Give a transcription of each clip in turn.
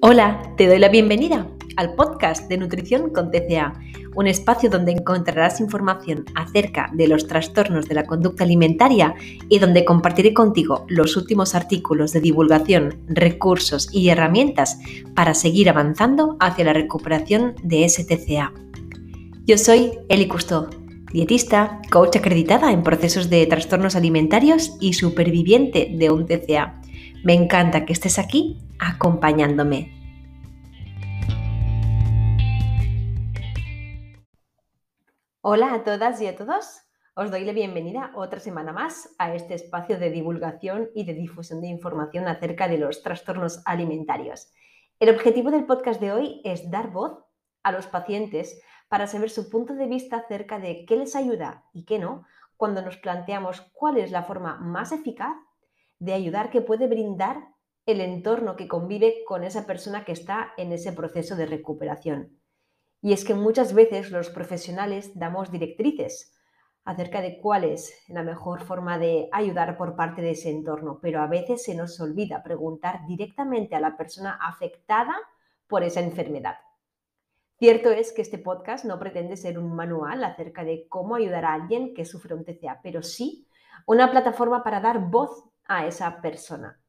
Hola, te doy la bienvenida al podcast de Nutrición con TCA, un espacio donde encontrarás información acerca de los trastornos de la conducta alimentaria y donde compartiré contigo los últimos artículos de divulgación, recursos y herramientas para seguir avanzando hacia la recuperación de STCA. Yo soy Eli Cousteau, dietista, coach acreditada en procesos de trastornos alimentarios y superviviente de un TCA. Me encanta que estés aquí acompañándome. Hola a todas y a todos. Os doy la bienvenida otra semana más a este espacio de divulgación y de difusión de información acerca de los trastornos alimentarios. El objetivo del podcast de hoy es dar voz a los pacientes para saber su punto de vista acerca de qué les ayuda y qué no cuando nos planteamos cuál es la forma más eficaz de ayudar que puede brindar el entorno que convive con esa persona que está en ese proceso de recuperación. Y es que muchas veces los profesionales damos directrices acerca de cuál es la mejor forma de ayudar por parte de ese entorno, pero a veces se nos olvida preguntar directamente a la persona afectada por esa enfermedad. Cierto es que este podcast no pretende ser un manual acerca de cómo ayudar a alguien que sufre un TCA, pero sí una plataforma para dar voz a esa persona.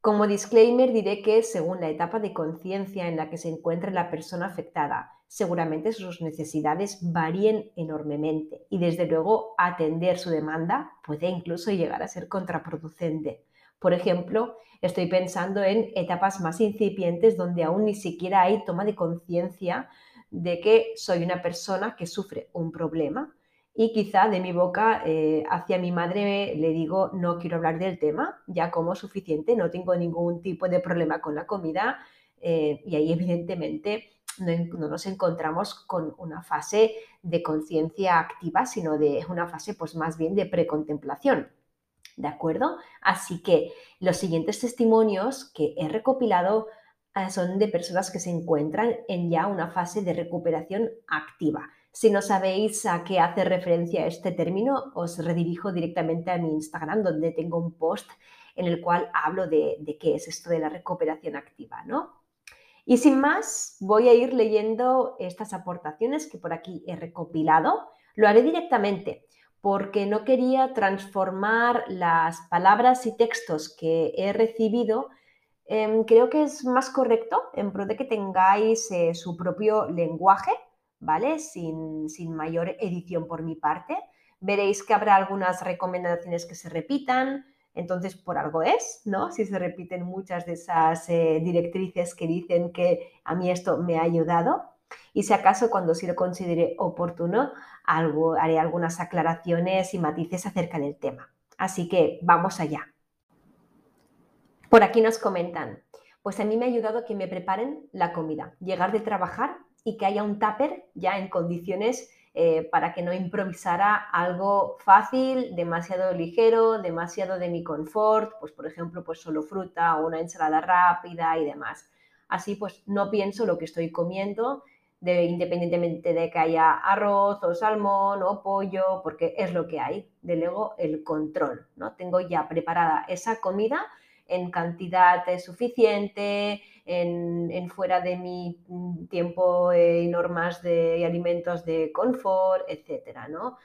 Como disclaimer diré que según la etapa de conciencia en la que se encuentre la persona afectada, seguramente sus necesidades varíen enormemente y desde luego atender su demanda puede incluso llegar a ser contraproducente. Por ejemplo, estoy pensando en etapas más incipientes donde aún ni siquiera hay toma de conciencia de que soy una persona que sufre un problema y quizá de mi boca eh, hacia mi madre le digo no quiero hablar del tema, ya como suficiente, no tengo ningún tipo de problema con la comida eh, y ahí evidentemente no, nos encontramos con una fase de conciencia activa, sino de una fase pues más bien de precontemplación. ¿De acuerdo? Así que los siguientes testimonios que he recopilado eh, son de personas que se encuentran en ya una fase de recuperación activa. Si no sabéis a qué hace referencia este término, os redirijo directamente a mi Instagram, donde tengo un post en el cual hablo de, qué es esto de la recuperación activa, ¿no? Y sin más, voy a ir leyendo estas aportaciones que por aquí he recopilado. Lo haré directamente porque no quería transformar las palabras y textos que he recibido. Em, creo que es más correcto en pro de que tengáis eh, su propio lenguaje ¿vale? Sin, mayor edición por mi parte. Veréis que habrá algunas recomendaciones que se repitan, entonces por algo es, ¿no? Si se repiten muchas de esas eh, directrices que dicen que a mí esto me ha ayudado. Y si acaso cuando sí lo considere oportuno, algo, haré algunas aclaraciones y matices acerca del tema. Así que vamos allá. Por aquí nos comentan, pues a mí me ha ayudado que me preparen la comida. Llegar de trabajar y que haya un tupper ya en condiciones eh, para que no improvisara algo fácil, demasiado ligero, demasiado de mi confort, pues por ejemplo, pues solo fruta o una ensalada rápida y demás. Así pues no pienso lo que estoy comiendo, de, independientemente de que haya arroz o salmón o pollo, porque es lo que hay. De luego el control, ¿no? Tengo ya preparada esa comida en cantidad suficiente, en, fuera de mi tiempo eh, y normas de alimentos de confort, etcétera, ¿no?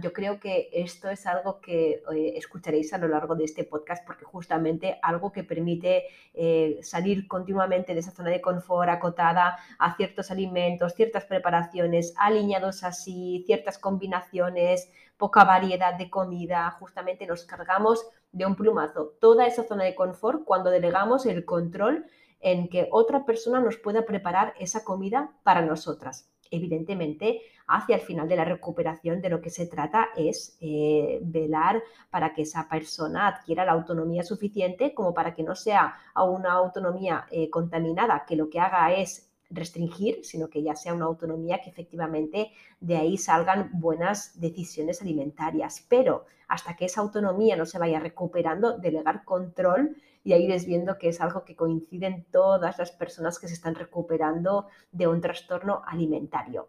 yo creo que esto es algo que eh, escucharéis a lo largo de este podcast porque justamente algo que permite eh, salir continuamente de esa zona de confort acotada a ciertos alimentos, ciertas preparaciones, alineados así, ciertas combinaciones, poca variedad de comida, justamente nos cargamos de un plumazo toda esa zona de confort cuando delegamos el control en que otra persona nos pueda preparar esa comida para nosotras. Evidentemente, hacia el final de la recuperación de lo que se trata es eh, velar para que esa persona adquiera la autonomía suficiente como para que no sea una autonomía eh, contaminada, que lo que haga es restringir, sino que ya sea una autonomía que efectivamente de ahí salgan buenas decisiones alimentarias. Pero hasta que esa autonomía no se vaya recuperando, delegar control y ahí iréis viendo que es algo que coinciden todas las personas que se están recuperando de un trastorno alimentario.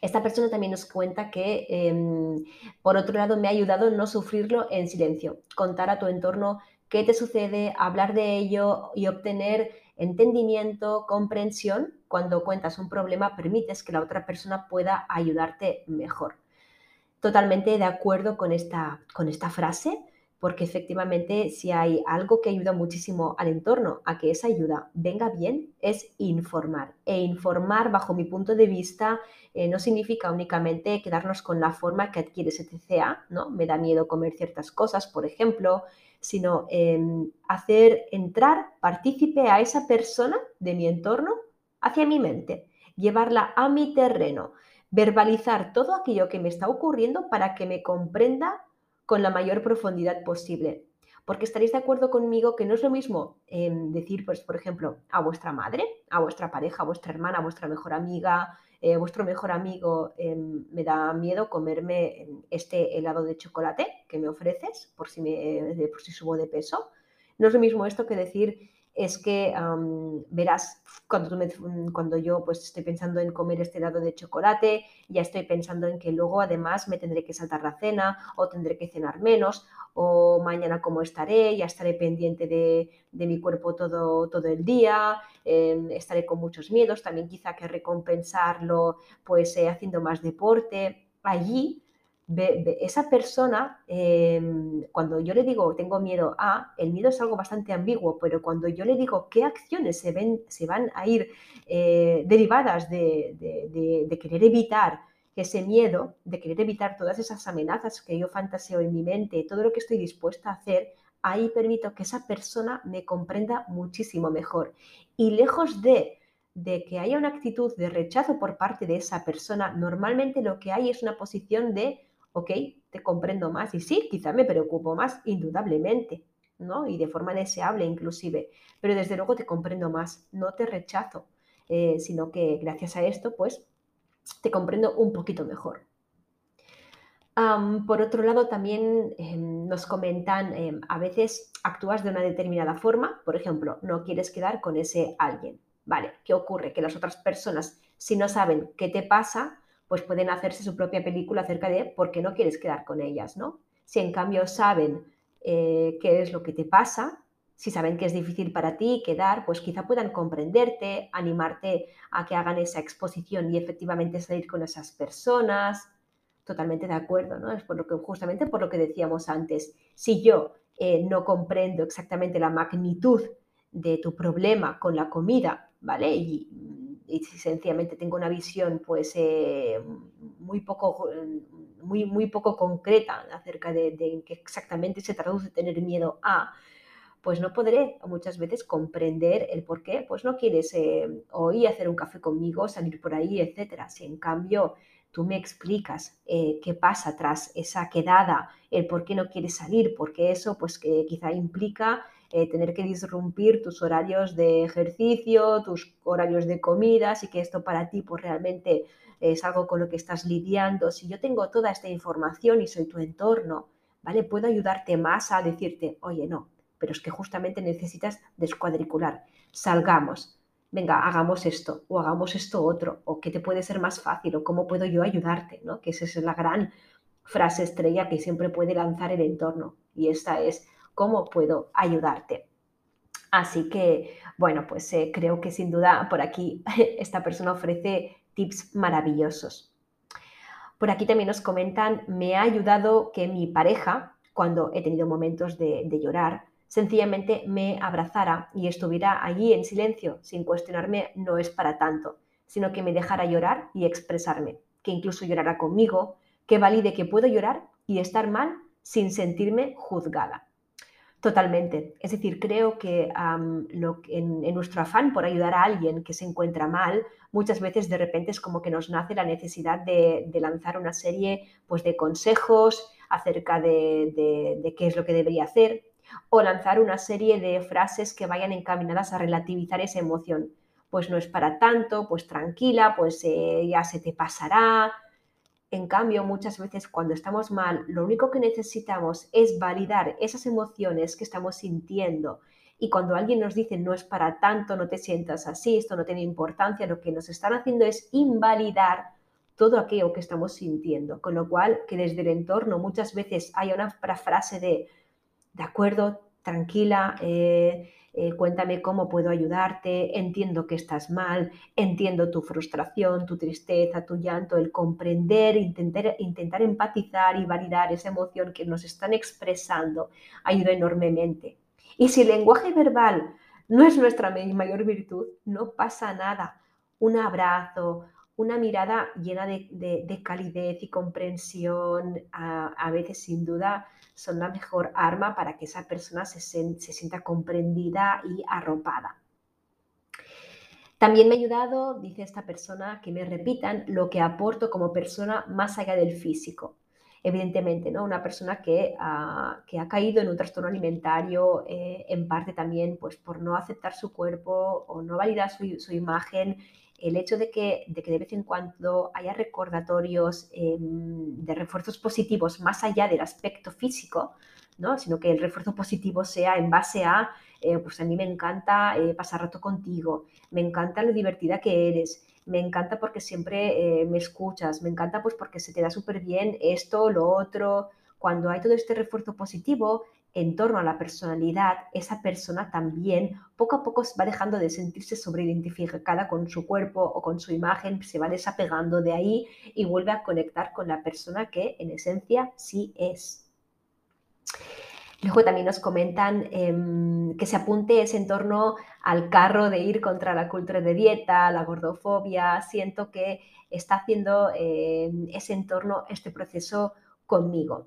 Esta persona también nos cuenta que, em, por otro lado, me ha ayudado no sufrirlo en silencio. Contar a tu entorno qué te sucede, hablar de ello y obtener entendimiento, comprensión. Cuando cuentas un problema, permites que la otra persona pueda ayudarte mejor. Totalmente de acuerdo con esta, con esta frase porque efectivamente si hay algo que ayuda muchísimo al entorno a que esa ayuda venga bien, es informar. E informar, bajo mi punto de vista, eh, no significa únicamente quedarnos con la forma que adquiere ese TCA, ¿no? Me da miedo comer ciertas cosas, por ejemplo, sino em, hacer entrar partícipe a esa persona de mi entorno hacia mi mente, llevarla a mi terreno, verbalizar todo aquello que me está ocurriendo para que me comprenda con la mayor profundidad posible. Porque estaréis de acuerdo conmigo que no es lo mismo em, decir, pues, por ejemplo, a vuestra madre, a vuestra pareja, a vuestra hermana, a vuestra mejor amiga, eh, vuestro mejor amigo, em, me da miedo comerme em, este helado de chocolate que me ofreces por si, me, por si subo de peso. No es lo mismo esto que decir, es que verás, cuando, cuando yo pues estoy pensando en comer este helado de chocolate, ya estoy pensando en que luego además me tendré que saltar la cena o tendré que cenar menos o mañana cómo estaré, ya estaré pendiente de, mi cuerpo todo, todo el día, em, estaré con muchos miedos, también quizá que recompensarlo pues eh, haciendo más deporte. Allí esa persona, em, cuando yo le digo tengo miedo a, el miedo es algo bastante ambiguo, pero cuando yo le digo qué acciones se, ven, se van a ir eh, derivadas de, querer evitar ese miedo, de querer evitar todas esas amenazas que yo fantaseo en mi mente, todo lo que estoy dispuesta a hacer, ahí permito que esa persona me comprenda muchísimo mejor. Y lejos de de que haya una actitud de rechazo por parte de esa persona, normalmente lo que hay es una posición de ok, te comprendo más y sí, quizá me preocupo más, indudablemente, ¿no? Y de forma deseable inclusive, pero desde luego te comprendo más, no te rechazo, eh, sino que gracias a esto, pues, te comprendo un poquito mejor. por otro lado, también em, nos comentan, em, a veces actúas de una determinada forma, por ejemplo, no quieres quedar con ese alguien. Vale, ¿qué ocurre? Que las otras personas, si no saben qué te pasa, pues pueden hacerse su propia película acerca de por qué no quieres quedar con ellas, ¿no? Si en cambio saben eh, qué es lo que te pasa, si saben que es difícil para ti quedar, pues quizá puedan comprenderte, animarte a que hagan esa exposición y efectivamente salir con esas personas. Totalmente de acuerdo, ¿no? Es por lo que, justamente por lo que decíamos antes. Si yo eh, no comprendo exactamente la magnitud de tu problema con la comida, ¿vale? Y sencillamente tengo una visión pues eh, muy, poco, muy, muy poco concreta acerca de, de qué exactamente se traduce tener miedo a, pues no podré muchas veces comprender el por qué, pues no quieres eh, hoy hacer un café conmigo, salir por ahí, etcétera. Si en cambio tú me explicas eh, qué pasa tras esa quedada, el por qué no quieres salir, porque eso pues que quizá implica eh, tener que disrumpir tus horarios de ejercicio, tus horarios de comida, así que esto para ti pues realmente es algo con lo que estás lidiando. Si yo tengo toda esta información y soy tu entorno, ¿vale? Puedo ayudarte más a decirte, oye, no, pero es que justamente necesitas descuadricular. Salgamos, venga, hagamos esto o hagamos esto otro, o qué te puede ser más fácil o cómo puedo yo ayudarte, ¿no? Que esa es la gran frase estrella que siempre puede lanzar el entorno. Y esta es, cómo puedo ayudarte. Así que, bueno, pues eh, creo que sin duda por aquí esta persona ofrece tips maravillosos. Por aquí también nos comentan, me ha ayudado que mi pareja, cuando he tenido momentos de, de llorar, sencillamente me abrazara y estuviera allí en silencio, sin cuestionarme, no es para tanto, sino que me dejara llorar y expresarme, que incluso llorara conmigo, que valide que puedo llorar y estar mal sin sentirme juzgada. Totalmente. Es decir, creo que en, nuestro afán por ayudar a alguien que se encuentra mal, muchas veces de repente es como que nos nace la necesidad de, lanzar una serie pues, de consejos acerca de, qué es lo que debería hacer o lanzar una serie de frases que vayan encaminadas a relativizar esa emoción. Pues no es para tanto, pues tranquila, pues eh, ya se te pasará, en cambio, muchas veces cuando estamos mal, lo único que necesitamos es validar esas emociones que estamos sintiendo. Y cuando alguien nos dice no es para tanto, no te sientas así, esto no tiene importancia, lo que nos están haciendo es invalidar todo aquello que estamos sintiendo. Con lo cual, que desde el entorno muchas veces hay una frase de, de acuerdo, tranquila, eh, eh, cuéntame cómo puedo ayudarte, entiendo que estás mal, entiendo tu frustración, tu tristeza, tu llanto, el comprender, intentar, intentar empatizar y validar esa emoción que nos están expresando ayuda enormemente. Y si el lenguaje verbal no es nuestra mayor virtud, no pasa nada. Un abrazo, una mirada llena de, calidez y comprensión, a, veces sin duda son la mejor arma para que esa persona se, se sienta comprendida y arropada. También me ha ayudado, dice esta persona, que me repitan lo que aporto como persona más allá del físico evidentemente, ¿no? Una persona que, ha caído en un trastorno alimentario, eh, en parte también pues, por no aceptar su cuerpo o no validar su, imagen, el hecho de que, de que, de vez en cuando haya recordatorios em, de refuerzos positivos más allá del aspecto físico, ¿no? sino que el refuerzo positivo sea en base a, eh, pues a mí me encanta eh, pasar rato contigo, me encanta lo divertida que eres, me encanta porque siempre eh, me escuchas, me encanta pues porque se te da súper bien esto, lo otro. Cuando hay todo este refuerzo positivo en torno a la personalidad, esa persona también poco a poco va dejando de sentirse sobreidentificada con su cuerpo o con su imagen, se va desapegando de ahí y vuelve a conectar con la persona que en esencia sí es. Luego también nos comentan em, que se apunte ese entorno al carro de ir contra la cultura de dieta, la gordofobia. Siento que está haciendo em, ese entorno, este proceso conmigo.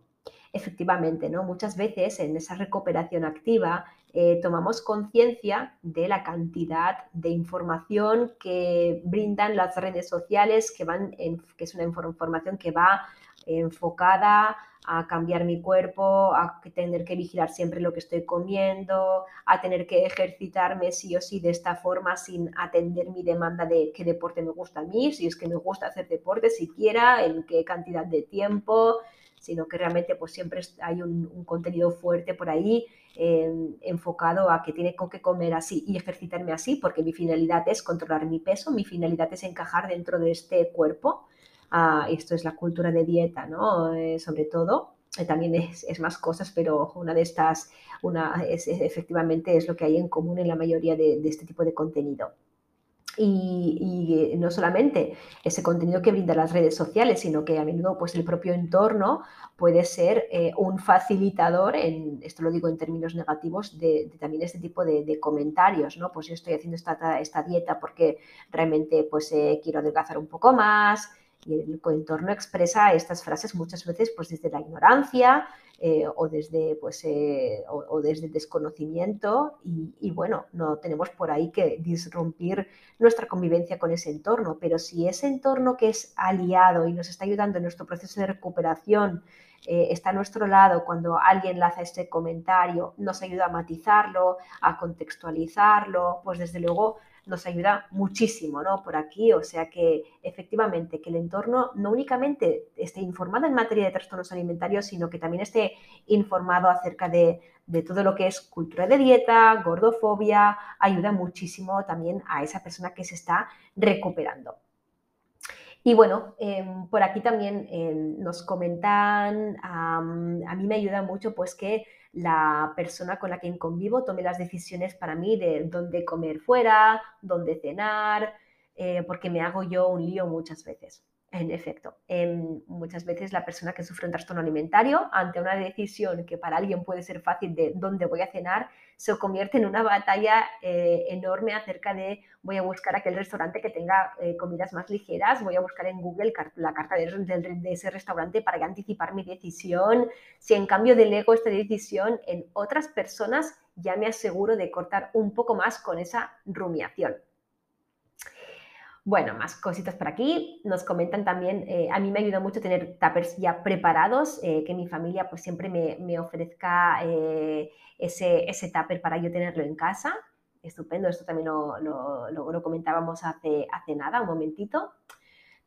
Efectivamente, ¿no? Muchas veces en esa recuperación activa eh, tomamos conciencia de la cantidad de información que brindan las redes sociales, que, van que es una información que va enfocada a cambiar mi cuerpo, a tener que vigilar siempre lo que estoy comiendo, a tener que ejercitarme sí o sí de esta forma sin atender mi demanda de qué deporte me gusta a mí, si es que me gusta hacer deporte siquiera, en qué cantidad de tiempo, sino que realmente pues siempre hay un, contenido fuerte por ahí em, enfocado a que tiene que comer así y ejercitarme así, porque mi finalidad es controlar mi peso, mi finalidad es encajar dentro de este cuerpo esto es la cultura de dieta, ¿no? Eh, sobre todo. Eh, también es, más cosas, pero una de estas, una, es, efectivamente es lo que hay en común en la mayoría de, este tipo de contenido. Y, no solamente ese contenido que brinda las redes sociales, sino que a menudo pues, el propio entorno puede ser eh, un facilitador, en, esto lo digo en términos negativos, de, también este tipo de, comentarios, ¿no? Pues yo estoy haciendo esta, esta dieta porque realmente pues, quiero adelgazar un poco más, y el entorno expresa estas frases muchas veces pues desde la ignorancia eh, o, desde, pues, eh, o, desde desconocimiento y, bueno, no tenemos por ahí que disrumpir nuestra convivencia con ese entorno, pero si ese entorno que es aliado y nos está ayudando en nuestro proceso de recuperación eh, está a nuestro lado cuando alguien lanza este comentario, nos ayuda a matizarlo, a contextualizarlo, pues desde luego nos ayuda muchísimo, ¿no? Por aquí, o sea que efectivamente que el entorno no únicamente esté informado en materia de trastornos alimentarios, sino que también esté informado acerca de, todo lo que es cultura de dieta, gordofobia, ayuda muchísimo también a esa persona que se está recuperando. Y bueno, em, por aquí también em, nos comentan, a mí me ayuda mucho pues que la persona con la que convivo tome las decisiones para mí de dónde comer fuera, dónde cenar, eh, porque me hago yo un lío muchas veces. En efecto, em, muchas veces la persona que sufre un trastorno alimentario, ante una decisión que para alguien puede ser fácil de dónde voy a cenar, se convierte en una batalla eh, enorme acerca de voy a buscar aquel restaurante que tenga eh, comidas más ligeras, voy a buscar en Google la carta de, ese restaurante para anticipar mi decisión. Si en cambio delego esta decisión en otras personas, ya me aseguro de cortar un poco más con esa rumiación. Bueno, más cositas por aquí. Nos comentan también, eh, a mí me ayuda mucho tener tuppers ya preparados, eh, que mi familia pues siempre me, ofrezca eh, ese, ese tupper para yo tenerlo en casa. Estupendo, esto también lo, lo, comentábamos hace, hace nada, un momentito.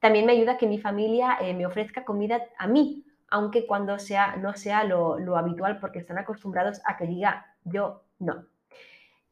También me ayuda que mi familia me ofrezca comida a mí, aunque cuando sea, no sea lo habitual porque están acostumbrados a que diga yo no.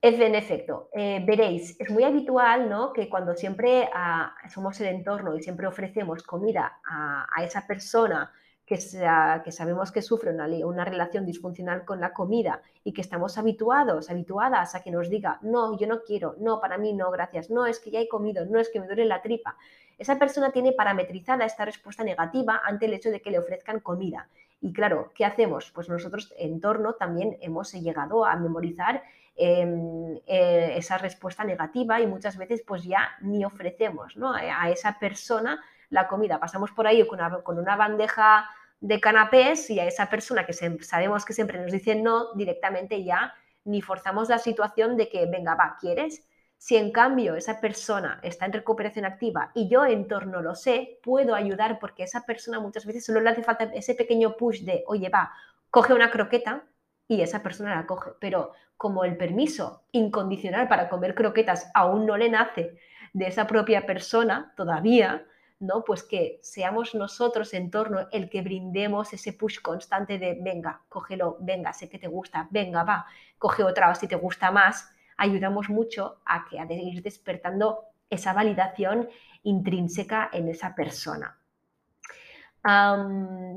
En efecto, eh, veréis, es muy habitual ¿no? que cuando siempre ah, somos el entorno y siempre ofrecemos comida a, esa persona que, sabemos que sufre una, una, relación disfuncional con la comida y que estamos habituados, habituadas a que nos diga, no, yo no quiero, no, para mí no, gracias, no, es que ya he comido, no, es que me duele la tripa. Esa persona tiene parametrizada esta respuesta negativa ante el hecho de que le ofrezcan comida. Y claro, ¿qué hacemos? Pues nosotros en torno también hemos llegado a memorizar em, eh, esa respuesta negativa y muchas veces pues ya ni ofrecemos ¿no? a esa persona la comida. Pasamos por ahí con una, con una bandeja de canapés y a esa persona que sabemos que siempre nos dice no, directamente ya ni forzamos la situación de que, venga, va, ¿quieres? Si en cambio esa persona está en recuperación activa y yo en torno lo sé, puedo ayudar porque esa persona muchas veces solo le hace falta ese pequeño push de, oye, va, coge una croqueta y esa persona la coge. Pero como el permiso incondicional para comer croquetas aún no le nace de esa propia persona todavía, ¿no? Pues que seamos nosotros en torno el que brindemos ese push constante de venga, cógelo, venga, sé que te gusta, venga, va, coge otra si te gusta más, ayudamos mucho a que a ir despertando esa validación intrínseca en esa persona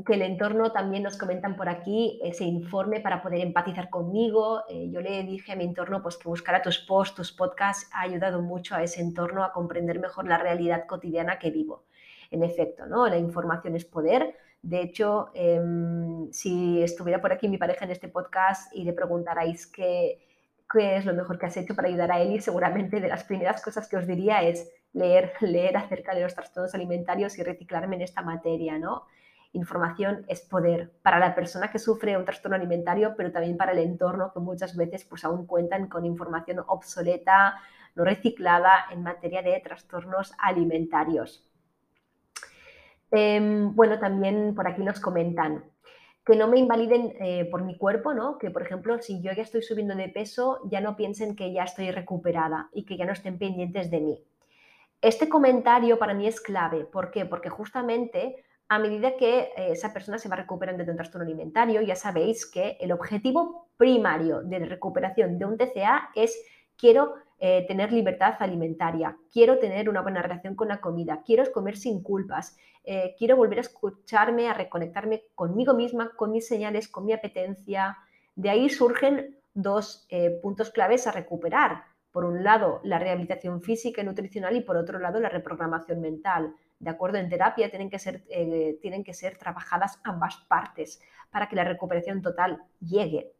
que el entorno también nos comentan por aquí ese informe para poder empatizar conmigo. Eh, yo le dije a mi entorno pues, que buscara tus posts, tus podcasts, ha ayudado mucho a ese entorno a comprender mejor la realidad cotidiana que vivo. En efecto, ¿no? la información es poder. De hecho, em, si estuviera por aquí mi pareja en este podcast y le preguntarais qué, qué es lo mejor que has hecho para ayudar a Eli, seguramente de las primeras cosas que os diría es leer, leer acerca de los trastornos alimentarios y reciclarme en esta materia, ¿no? Información es poder para la persona que sufre un trastorno alimentario, pero también para el entorno que muchas veces pues aún cuentan con información obsoleta, no reciclada en materia de trastornos alimentarios. Em, bueno, también por aquí nos comentan que no me invaliden eh, por mi cuerpo, ¿no? Que, por ejemplo, si yo ya estoy subiendo de peso, ya no piensen que ya estoy recuperada y que ya no estén pendientes de mí. Este comentario para mí es clave. ¿Por qué? Porque justamente a medida que eh, esa persona se va recuperando de un trastorno alimentario, ya sabéis que el objetivo primario de recuperación de un TCA es quiero eh, tener libertad alimentaria, quiero tener una buena relación con la comida, quiero comer sin culpas, eh, quiero volver a escucharme, a reconectarme conmigo misma, con mis señales, con mi apetencia. De ahí surgen dos puntos claves a recuperar por un lado, la rehabilitación física y nutricional y por otro lado, la reprogramación mental. De acuerdo, en terapia tienen que ser, eh, tienen que ser trabajadas ambas partes para que la recuperación total llegue.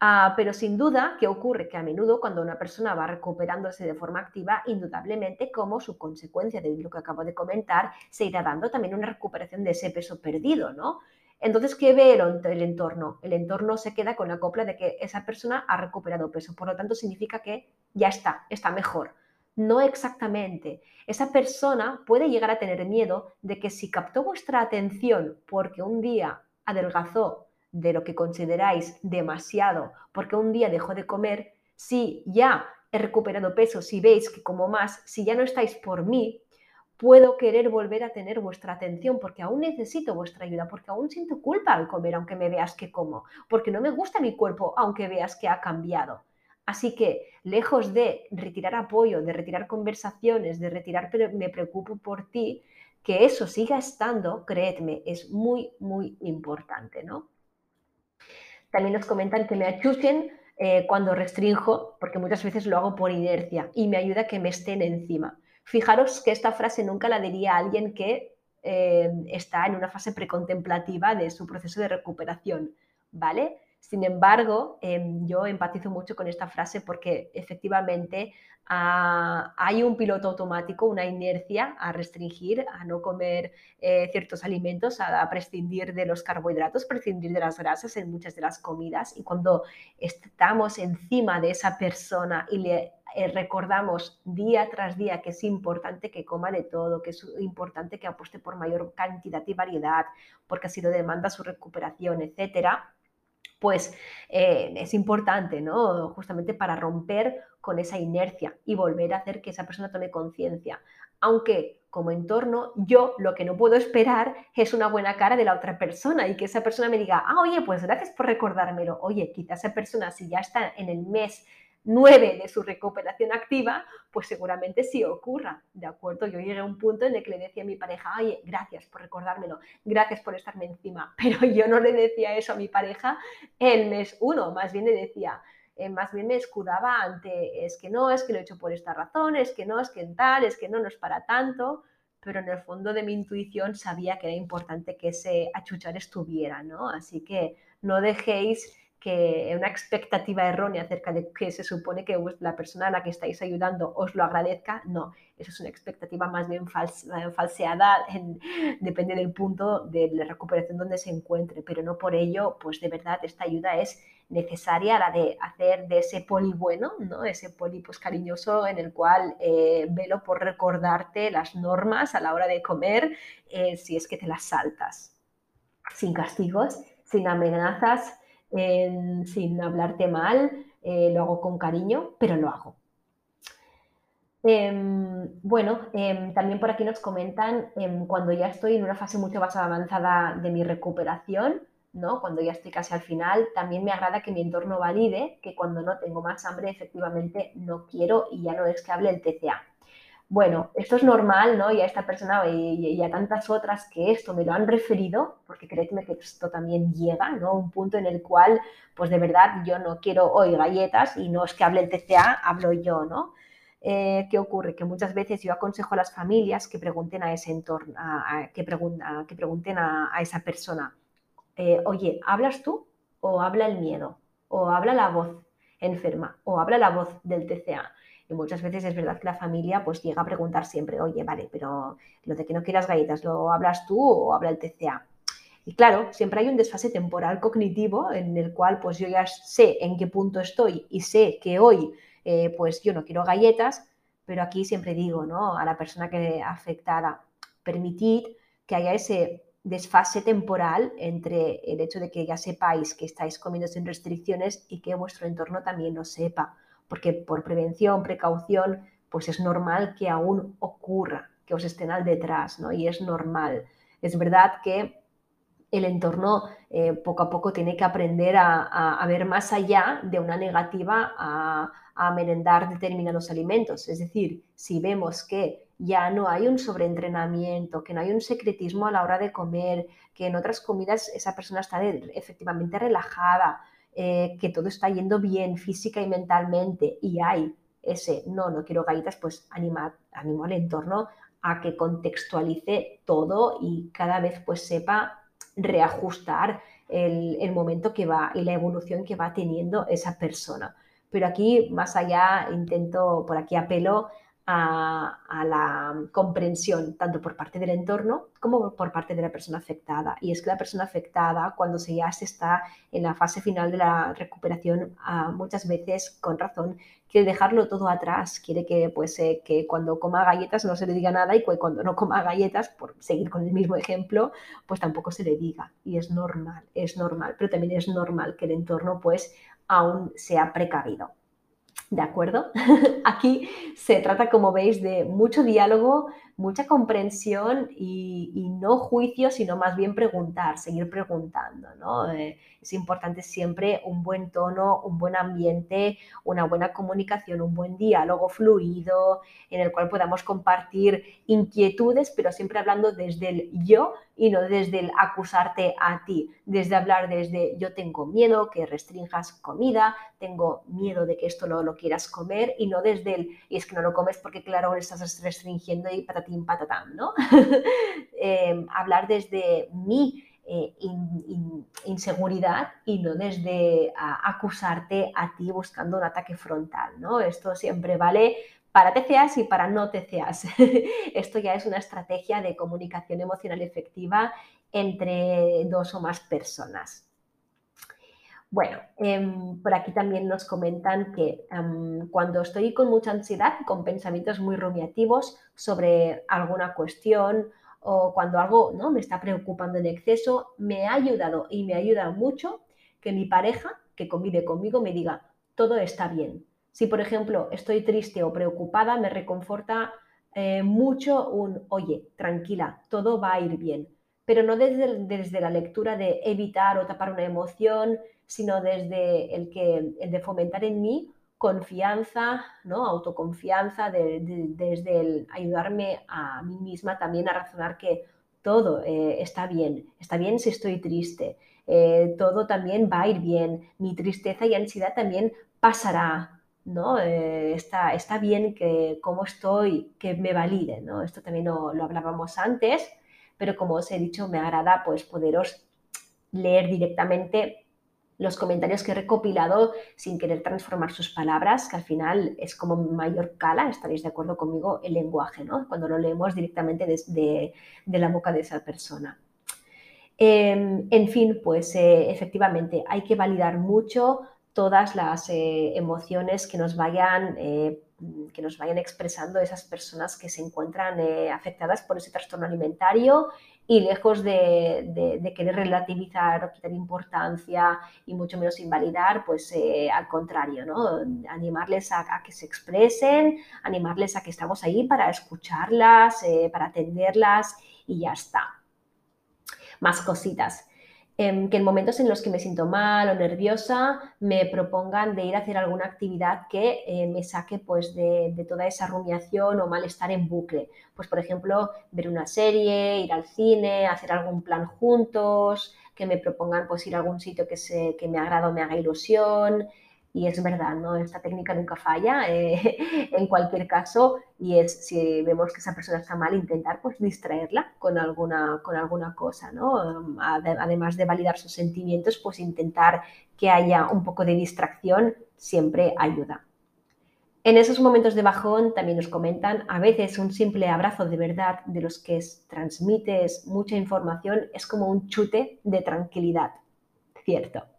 Ah, pero sin duda, ¿qué ocurre? Que a menudo cuando una persona va recuperándose de forma activa, indudablemente como su consecuencia de lo que acabo de comentar, se irá dando también una recuperación de ese peso perdido, ¿no? Entonces, ¿qué ve el, entorno? El entorno se queda con la copla de que esa persona ha recuperado peso, por lo tanto significa que ya está, está mejor. No exactamente. Esa persona puede llegar a tener miedo de que si captó vuestra atención porque un día adelgazó de lo que consideráis demasiado, porque un día dejó de comer, si ya he recuperado peso, si veis que como más, si ya no estáis por mí, puedo querer volver a tener vuestra atención porque aún necesito vuestra ayuda, porque aún siento culpa al comer aunque me veas que como, porque no me gusta mi cuerpo aunque veas que ha cambiado. Así que, lejos de retirar apoyo, de retirar conversaciones, de retirar pero me preocupo por ti, que eso siga estando, creedme, es muy, muy importante, ¿no? También nos comentan que me achuchen eh, cuando restrinjo, porque muchas veces lo hago por inercia y me ayuda que me estén encima. Fijaros que esta frase nunca la diría alguien que eh, está en una fase precontemplativa de su proceso de recuperación, ¿vale? Sin embargo, em, yo empatizo mucho con esta frase porque efectivamente ah, hay un piloto automático, una inercia a restringir, a no comer eh, ciertos alimentos, a, prescindir de los carbohidratos, prescindir de las grasas en muchas de las comidas. Y cuando estamos encima de esa persona y le eh, recordamos día tras día que es importante que coma de todo, que es importante que apueste por mayor cantidad y variedad, porque así lo demanda su recuperación, etcétera, pues eh, es importante, ¿no? Justamente para romper con esa inercia y volver a hacer que esa persona tome conciencia. Aunque como entorno, yo lo que no puedo esperar es una buena cara de la otra persona y que esa persona me diga, ah, oye, pues gracias por recordármelo. Oye, quizás esa persona, si ya está en el mes 9 de su recuperación activa, pues seguramente sí ocurra, ¿de acuerdo? Yo llegué a un punto en el que le decía a mi pareja, oye, gracias por recordármelo, gracias por estarme encima, pero yo no le decía eso a mi pareja el mes 1, más bien le decía, eh, más bien me escudaba ante, es que no, es que lo he hecho por esta razón, es que no, es que tal, es que no, no es para tanto, pero en el fondo de mi intuición sabía que era importante que ese achuchar estuviera, ¿no? Así que no dejéis que una expectativa errónea acerca de que se supone que la persona a la que estáis ayudando os lo agradezca, no, eso es una expectativa más bien falseada, depende del punto de la recuperación donde se encuentre, pero no por ello, pues de verdad esta ayuda es necesaria, la de hacer de ese poli bueno, ¿no? ese poli pues, cariñoso en el cual eh, velo por recordarte las normas a la hora de comer eh, si es que te las saltas, sin castigos, sin amenazas, sin hablarte mal, eh, lo hago con cariño, pero lo hago. Em, bueno, em, también por aquí nos comentan em, cuando ya estoy en una fase mucho más avanzada de mi recuperación, ¿no? Cuando ya estoy casi al final, también me agrada que mi entorno valide que cuando no tengo más hambre, efectivamente no quiero y ya no es que hable el TCA bueno, esto es normal, ¿no? Y a esta persona y, a tantas otras que esto me lo han referido, porque créeme que esto también llega, ¿no? Un punto en el cual, pues de verdad, yo no quiero hoy galletas y no es que hable el TCA, hablo yo, ¿no? Eh, ¿Qué ocurre? Que muchas veces yo aconsejo a las familias que pregunten a ese entorno, que, que, pregunten a, esa persona, eh, oye, ¿hablas tú o habla el miedo? ¿O habla la voz enferma? ¿O habla la voz del TCA? Y muchas veces es verdad que la familia pues llega a preguntar siempre, oye, vale, pero lo de que no quieras galletas, ¿lo hablas tú o habla el TCA? Y claro, siempre hay un desfase temporal cognitivo en el cual pues yo ya sé en qué punto estoy y sé que hoy eh, pues yo no quiero galletas, pero aquí siempre digo, ¿no? A la persona que afectada, permitid que haya ese desfase temporal entre el hecho de que ya sepáis que estáis comiendo sin restricciones y que vuestro entorno también lo sepa porque por prevención, precaución, pues es normal que aún ocurra, que os estén al detrás, ¿no? Y es normal. Es verdad que el entorno eh, poco a poco tiene que aprender a, ver más allá de una negativa a, a, merendar determinados alimentos. Es decir, si vemos que ya no hay un sobreentrenamiento, que no hay un secretismo a la hora de comer, que en otras comidas esa persona está efectivamente relajada, eh, que todo está yendo bien física y mentalmente y hay ese no, no quiero galletas, pues anima, animo al entorno a que contextualice todo y cada vez pues sepa reajustar el, el, momento que va y la evolución que va teniendo esa persona. Pero aquí, más allá, intento, por aquí apelo a, la comprensión tanto por parte del entorno como por parte de la persona afectada. Y es que la persona afectada, cuando se ya se está en la fase final de la recuperación, ah, muchas veces, con razón, quiere dejarlo todo atrás, quiere que, pues, eh, que cuando coma galletas no se le diga nada y cuando no coma galletas, por seguir con el mismo ejemplo, pues tampoco se le diga. Y es normal, es normal, pero también es normal que el entorno pues aún sea precavido. ¿De acuerdo? Aquí se trata, como veis, de mucho diálogo, mucha comprensión y, no juicio, sino más bien preguntar, seguir preguntando. ¿no? Eh, es importante siempre un buen tono, un buen ambiente, una buena comunicación, un buen diálogo fluido, en el cual podamos compartir inquietudes, pero siempre hablando desde el yo y no desde el acusarte a ti, desde hablar desde yo tengo miedo que restringas comida, tengo miedo de que esto no lo quieras comer y no desde el y es que no lo comes porque claro estás restringiendo y patatín patatán, ¿no? Hablar desde mi eh, inseguridad y no desde acusarte a ti buscando un ataque frontal, ¿no? Esto siempre vale para TCAs y para no TCAs. Esto ya es una estrategia de comunicación emocional efectiva entre dos o más personas. Bueno, em, por aquí también nos comentan que cuando estoy con mucha ansiedad, con pensamientos muy rumiativos sobre alguna cuestión o cuando algo ¿no? me está preocupando en exceso, me ha ayudado y me ayuda mucho que mi pareja, que convive conmigo, me diga, todo está bien, si, por ejemplo, estoy triste o preocupada, me reconforta eh, mucho un, oye, tranquila, todo va a ir bien. Pero no desde, desde, la lectura de evitar o tapar una emoción, sino desde el, que, el de fomentar en mí confianza, ¿no? autoconfianza, desde el ayudarme a mí misma también a razonar que todo eh, está bien, está bien si estoy triste, eh, todo también va a ir bien, mi tristeza y ansiedad también pasará, ¿no? Eh, está, está, bien que como estoy, que me valide, ¿no? Esto también lo, lo, hablábamos antes, pero como os he dicho, me agrada pues poderos leer directamente los comentarios que he recopilado sin querer transformar sus palabras, que al final es como mayor cala, estaréis de acuerdo conmigo, el lenguaje, ¿no? Cuando lo leemos directamente desde de la boca de esa persona. Em, en fin, pues eh, efectivamente hay que validar mucho todas las eh, emociones que nos vayan eh, que nos vayan expresando esas personas que se encuentran afectadas por ese trastorno alimentario y lejos de, querer relativizar o quitar importancia y mucho menos invalidar, pues eh, al contrario, ¿no? Animarles a, que se expresen, animarles a que estamos ahí para escucharlas, eh, para atenderlas y ya está. Más cositas. Em, que en momentos en los que me siento mal o nerviosa me propongan de ir a hacer alguna actividad que eh, me saque pues de, toda esa rumiación o malestar en bucle. Pues por ejemplo, ver una serie, ir al cine, hacer algún plan juntos, que me propongan pues ir a algún sitio que, se, que me agrada o me haga ilusión, y es verdad, ¿no? Esta técnica nunca falla eh, en cualquier caso y es, si vemos que esa persona está mal, intentar pues distraerla con alguna, con alguna cosa, ¿no? Además de validar sus sentimientos, pues intentar que haya un poco de distracción siempre ayuda. En esos momentos de bajón también nos comentan, a veces un simple abrazo de verdad de los que transmites mucha información es como un chute de tranquilidad. Cierto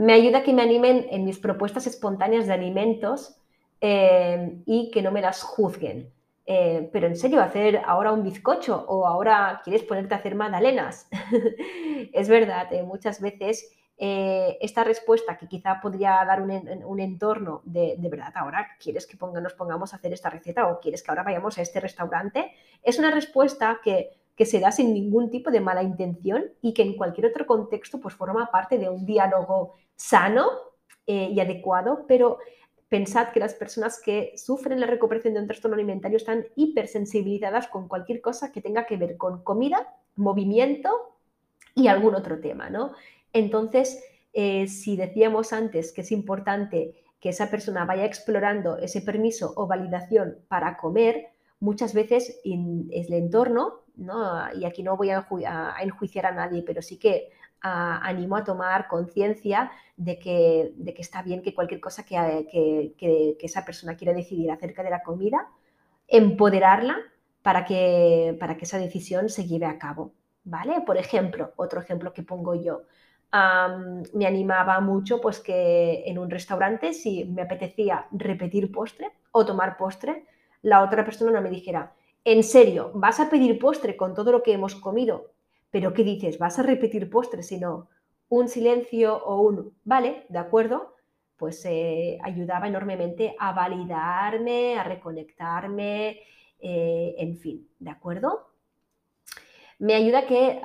me ayuda a que me animen en mis propuestas espontáneas de alimentos eh, y que no me las juzguen. Eh, pero en serio, hacer ahora un bizcocho o ahora quieres ponerte a hacer magdalenas. es verdad, eh, muchas veces esta respuesta que quizá podría dar un, entorno de, verdad, ahora quieres que nos pongamos a hacer esta receta o quieres que ahora vayamos a este restaurante, es una respuesta que que se da sin ningún tipo de mala intención y que en cualquier otro contexto pues forma parte de un diálogo sano eh, y adecuado, pero pensad que las personas que sufren la recuperación de un trastorno alimentario están hipersensibilizadas con cualquier cosa que tenga que ver con comida, movimiento y algún otro tema, ¿no? Entonces, eh, si decíamos antes que es importante que esa persona vaya explorando ese permiso o validación para comer, muchas veces en el entorno y aquí no voy a, enjuiciar a nadie, pero sí que animo a tomar conciencia de que, está bien que cualquier cosa que, esa persona quiera decidir acerca de la comida, empoderarla para que, para que esa decisión se lleve a cabo. ¿Vale? Por ejemplo, otro ejemplo que pongo yo. me animaba mucho pues que en un restaurante si me apetecía repetir postre o tomar postre, la otra persona no me dijera, en serio, ¿vas a pedir postre con todo lo que hemos comido? Pero ¿qué dices? ¿Vas a repetir postre? Sino un silencio o un, vale, de acuerdo, pues eh, ayudaba enormemente a validarme, a reconectarme, eh, en fin, ¿de acuerdo? Me ayuda que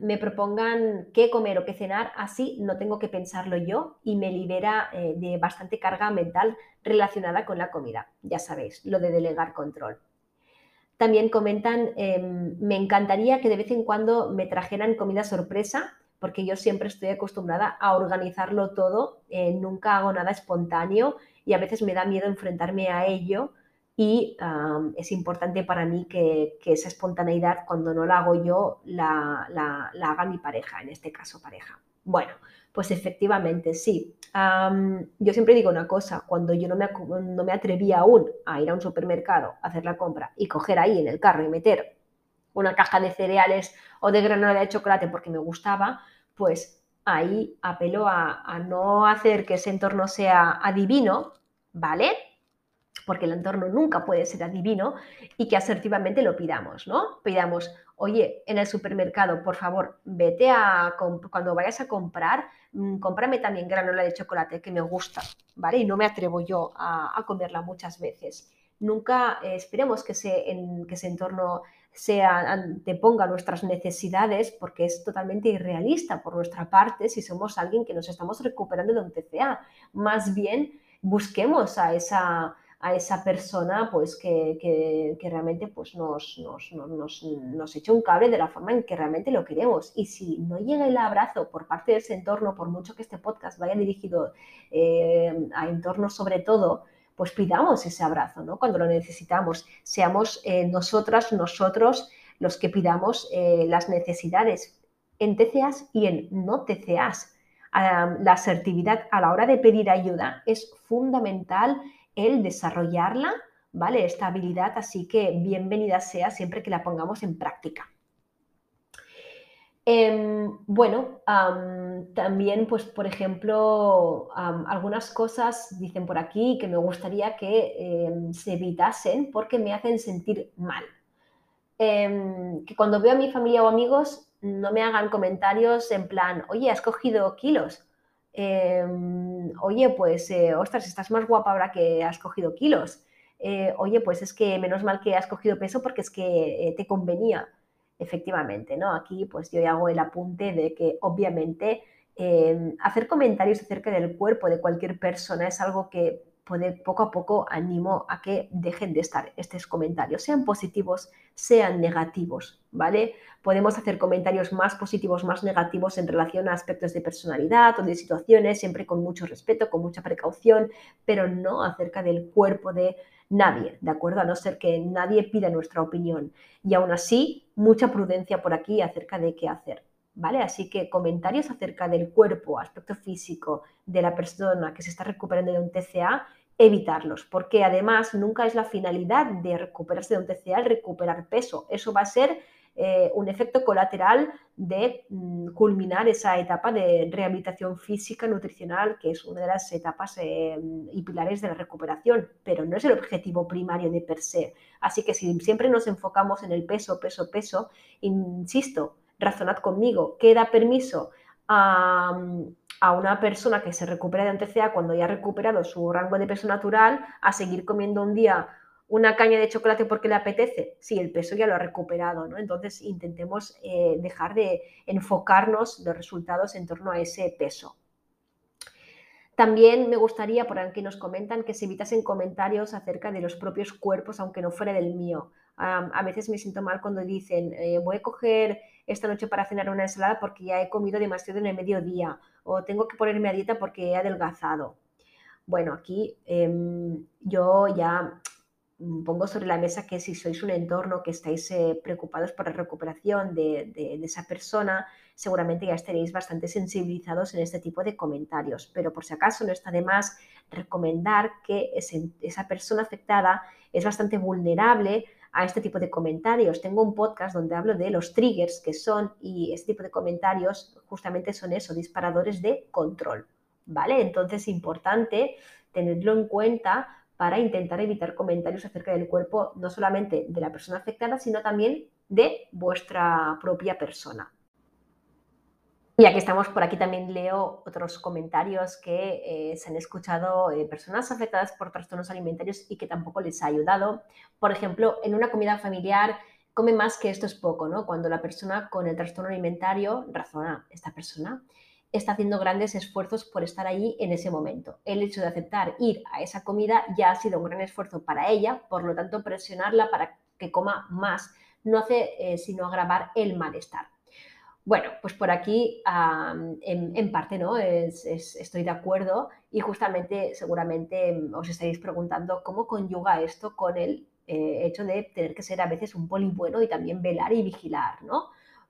me propongan qué comer o qué cenar, así no tengo que pensarlo yo y me libera eh, de bastante carga mental relacionada con la comida. Ya sabéis, lo de delegar control. También comentan, em, me encantaría que de vez en cuando me trajeran comida sorpresa, porque yo siempre estoy acostumbrada a organizarlo todo, eh, nunca hago nada espontáneo y a veces me da miedo enfrentarme a ello y es importante para mí que, esa espontaneidad, cuando no la hago yo, la, la haga mi pareja, en este caso pareja. Bueno, pues efectivamente, sí. Yo siempre digo una cosa, cuando yo no me, no me atrevía aún a ir a un supermercado, a hacer la compra y coger ahí en el carro y meter una caja de cereales o de granola de chocolate porque me gustaba, pues ahí apelo a, a no hacer que ese entorno sea adivino, ¿vale? Porque el entorno nunca puede ser adivino y que asertivamente lo pidamos, ¿no? Pidamos, oye, en el supermercado, por favor, vete a, cuando vayas a comprar, mm, cómprame también granola de chocolate que me gusta, ¿vale? Y no me atrevo yo a, comerla muchas veces. Nunca eh, esperemos que, en, que ese entorno sea, anteponga nuestras necesidades porque es totalmente irrealista por nuestra parte si somos alguien que nos estamos recuperando de un TCA. Más bien busquemos a esa, a esa persona pues que, realmente pues nos, nos, nos, nos, eche un cable de la forma en que realmente lo queremos. Y si no llega el abrazo por parte de ese entorno, por mucho que este podcast vaya dirigido eh, a entornos sobre todo, pues pidamos ese abrazo, ¿no? Cuando lo necesitamos, seamos eh, nosotras, nosotros los que pidamos eh, las necesidades en TCAs y en no TCAs. la asertividad a la hora de pedir ayuda es fundamental el desarrollarla, ¿vale? Esta habilidad, así que bienvenida sea siempre que la pongamos en práctica. Em, bueno, también, pues, por ejemplo, algunas cosas dicen por aquí que me gustaría que em, se evitasen porque me hacen sentir mal. Em, que cuando veo a mi familia o amigos no me hagan comentarios en plan, oye, has cogido kilos. Em, oye, pues, eh, ostras, estás más guapa ahora que has cogido kilos. Eh, oye, pues es que menos mal que has cogido peso porque es que eh, te convenía. Efectivamente, ¿no? Aquí pues yo hago el apunte de que obviamente em, hacer comentarios acerca del cuerpo de cualquier persona es algo que poco a poco animo a que dejen de estar estos comentarios, sean positivos, sean negativos, ¿vale? Podemos hacer comentarios más positivos, más negativos en relación a aspectos de personalidad o de situaciones, siempre con mucho respeto, con mucha precaución, pero no acerca del cuerpo de nadie, ¿de acuerdo? A no ser que nadie pida nuestra opinión. Y aún así, mucha prudencia por aquí acerca de qué hacer. ¿Vale? Así que comentarios acerca del cuerpo, aspecto físico de la persona que se está recuperando de un TCA evitarlos, porque además nunca es la finalidad de recuperarse de un TCA el recuperar peso. Eso va a ser eh, un efecto colateral de mm, culminar esa etapa de rehabilitación física, nutricional, que es una de las etapas eh, y pilares de la recuperación, pero no es el objetivo primario de per se. Así que si siempre nos enfocamos en el peso, peso, peso, insisto, razonad conmigo, ¿qué da permiso a, a una persona que se recupera de TCA cuando ya ha recuperado su rango de peso natural a seguir comiendo un día una caña de chocolate porque le apetece, sí, el peso ya lo ha recuperado, ¿no? Entonces intentemos eh, dejar de enfocarnos los resultados en torno a ese peso. También me gustaría, por aquí nos comentan, que se evitasen comentarios acerca de los propios cuerpos, aunque no fuera del mío. A veces me siento mal cuando dicen, eh, voy a coger esta noche para cenar una ensalada porque ya he comido demasiado en el mediodía o tengo que ponerme a dieta porque he adelgazado. Bueno, aquí em, yo ya pongo sobre la mesa que si sois un entorno que estáis eh, preocupados por la recuperación de, esa persona, seguramente ya estaréis bastante sensibilizados en este tipo de comentarios. Pero por si acaso no está de más recomendar que esa persona afectada es bastante vulnerable a este tipo de comentarios. Tengo un podcast donde hablo de los triggers que son, y este tipo de comentarios justamente son eso, disparadores de control. ¿Vale? Entonces es importante tenerlo en cuenta para intentar evitar comentarios acerca del cuerpo, no solamente de la persona afectada, sino también de vuestra propia persona. Y aquí estamos, por aquí también leo otros comentarios que eh, se han escuchado eh, personas afectadas por trastornos alimentarios y que tampoco les ha ayudado. Por ejemplo, en una comida familiar, come más que esto es poco, ¿no? Cuando la persona con el trastorno alimentario razona, esta persona está haciendo grandes esfuerzos por estar allí en ese momento. El hecho de aceptar ir a esa comida ya ha sido un gran esfuerzo para ella, por lo tanto presionarla para que coma más no hace eh, sino agravar el malestar. Bueno, pues por aquí en, parte no estoy de acuerdo y justamente seguramente os estaréis preguntando cómo conyuga esto con el eh, hecho de tener que ser a veces un poli bueno y también velar y vigilar, ¿no?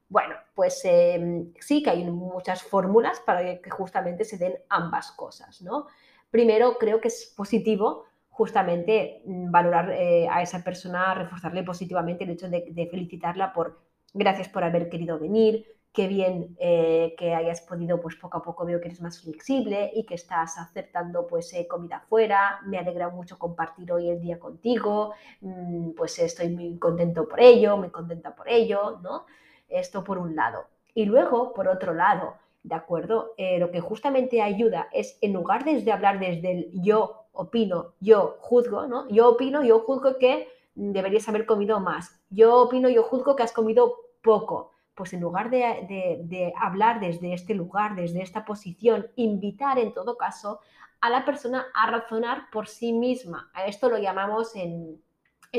Bueno, pues em, sí que hay muchas fórmulas para que justamente se den ambas cosas, ¿no? Primero, creo que es positivo justamente mm, valorar eh, a esa persona, reforzarle positivamente el hecho de felicitarla por gracias por haber querido venir, qué bien eh, que hayas podido, pues poco a poco veo que eres más flexible y que estás aceptando pues eh, comida fuera, me alegra mucho compartir hoy el día contigo, mm, pues estoy muy contento por ello, muy contenta por ello, ¿no? Esto por un lado. Y luego, por otro lado, ¿de acuerdo? Eh, lo que justamente ayuda es, en lugar de hablar desde el yo opino, yo juzgo, ¿no? Yo opino, yo juzgo que deberías haber comido más. Yo opino, yo juzgo que has comido poco pues en lugar de, hablar desde este lugar, desde esta posición, invitar en todo caso a la persona a razonar por sí misma. A esto lo llamamos en,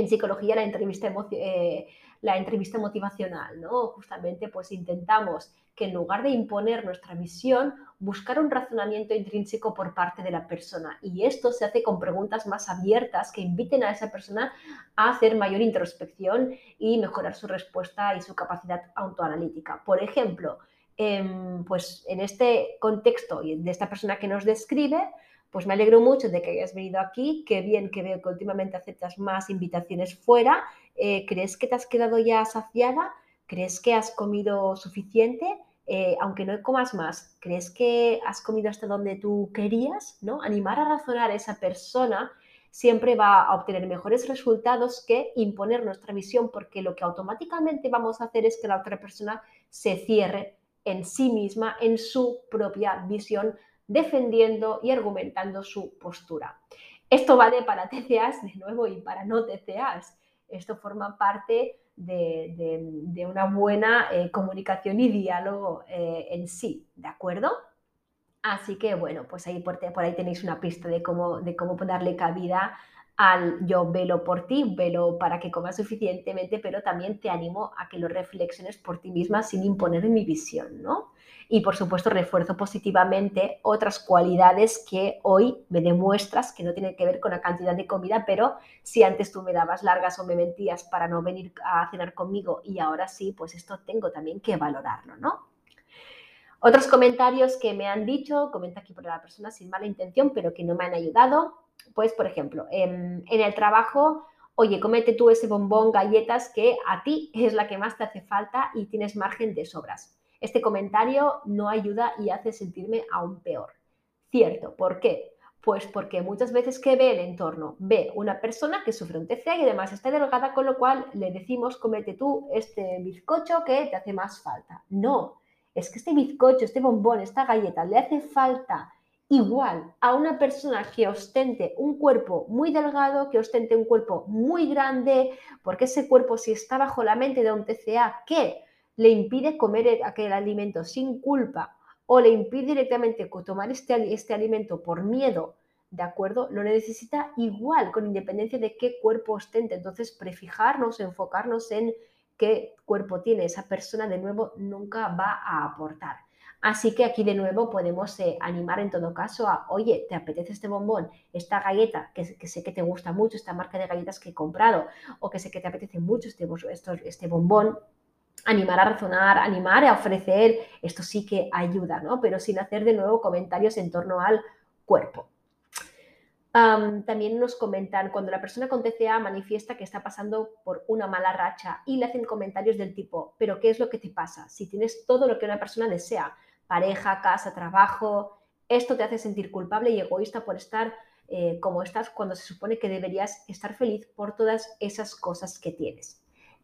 psicología la entrevista, eh, la entrevista motivacional, ¿no? Justamente pues intentamos que en lugar de imponer nuestra visión, buscar un razonamiento intrínseco por parte de la persona. Y esto se hace con preguntas más abiertas que inviten a esa persona a hacer mayor introspección y mejorar su respuesta y su capacidad autoanalítica. Por ejemplo, em, pues en este contexto y de esta persona que nos describe, pues me alegro mucho de que hayas venido aquí, qué bien que veo que últimamente aceptas más invitaciones fuera. Eh, ¿Crees que te has quedado ya saciada? ¿Crees que has comido suficiente? Eh, aunque no comas más, ¿crees que has comido hasta donde tú querías? ¿no? Animar a razonar a esa persona siempre va a obtener mejores resultados que imponer nuestra visión, porque lo que automáticamente vamos a hacer es que la otra persona se cierre en sí misma, en su propia visión, defendiendo y argumentando su postura. Esto vale para TCAs de nuevo y para no TCAs. Esto forma parte de, una buena eh, comunicación y diálogo eh, en sí, ¿de acuerdo? Así que bueno, pues ahí por, ahí tenéis una pista de cómo, de cómo darle cabida al yo velo por ti, velo para que comas suficientemente, pero también te animo a que lo reflexiones por ti misma sin imponer mi visión, ¿no? Y por supuesto refuerzo positivamente otras cualidades que hoy me demuestras que no tienen que ver con la cantidad de comida, pero si antes tú me dabas largas o me mentías para no venir a cenar conmigo y ahora sí, pues esto tengo también que valorarlo, ¿no? Otros comentarios que me han dicho, comenta aquí por la persona sin mala intención, pero que no me han ayudado, pues por ejemplo, en, en el trabajo oye, comete tú ese bombón, galletas que a ti es la que más te hace falta y tienes margen de sobras. Este comentario no ayuda y hace sentirme aún peor. Cierto, ¿por qué? Pues porque muchas veces que ve el entorno, ve una persona que sufre un TCA y además está delgada, con lo cual le decimos, comete tú este bizcocho que te hace más falta. No, es que este bizcocho, este bombón, esta galleta le hace falta igual a una persona que ostente un cuerpo muy delgado, que ostente un cuerpo muy grande, porque ese cuerpo si está bajo la mente de un TCA, ¿qué? Le impide comer aquel alimento sin culpa o le impide directamente tomar este, este alimento por miedo, ¿de acuerdo? Lo necesita igual, con independencia de qué cuerpo ostente. Entonces, prefijarnos, enfocarnos en qué cuerpo tiene esa persona, de nuevo, nunca va a aportar. Así que aquí de nuevo podemos eh, animar en todo caso a, oye, ¿te apetece este bombón, esta galleta, que, sé que te gusta mucho, esta marca de galletas que he comprado, o que sé que te apetece mucho este, este bombón, animar a razonar, animar a ofrecer, esto sí que ayuda, ¿no? Pero sin hacer de nuevo comentarios en torno al cuerpo. también nos comentan cuando la persona con TCA manifiesta que está pasando por una mala racha y le hacen comentarios del tipo, pero ¿qué es lo que te pasa? Si tienes todo lo que una persona desea, pareja, casa, trabajo, esto te hace sentir culpable y egoísta por estar eh, como estás cuando se supone que deberías estar feliz por todas esas cosas que tienes.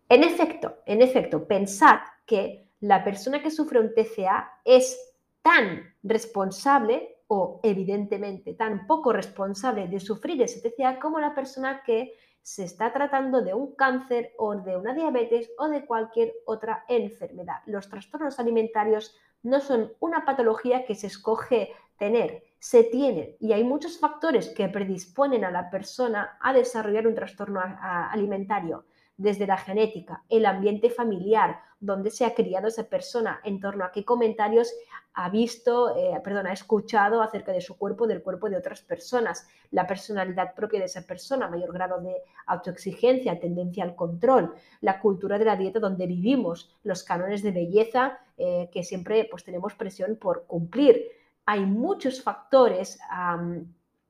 En efecto, en efecto, pensad que la persona que sufre un TCA es tan responsable o evidentemente tan poco responsable de sufrir ese TCA como la persona que se está tratando de un cáncer o de una diabetes o de cualquier otra enfermedad. Los trastornos alimentarios no son una patología que se escoge tener, se tienen y hay muchos factores que predisponen a la persona a desarrollar un trastorno alimentario desde la genética, el ambiente familiar, donde se ha criado esa persona, en torno a qué comentarios ha visto, eh, perdón, ha escuchado acerca de su cuerpo, del cuerpo de otras personas, la personalidad propia de esa persona, mayor grado de autoexigencia, tendencia al control, la cultura de la dieta donde vivimos, los cánones de belleza eh, que siempre pues, tenemos presión por cumplir. Hay muchos factores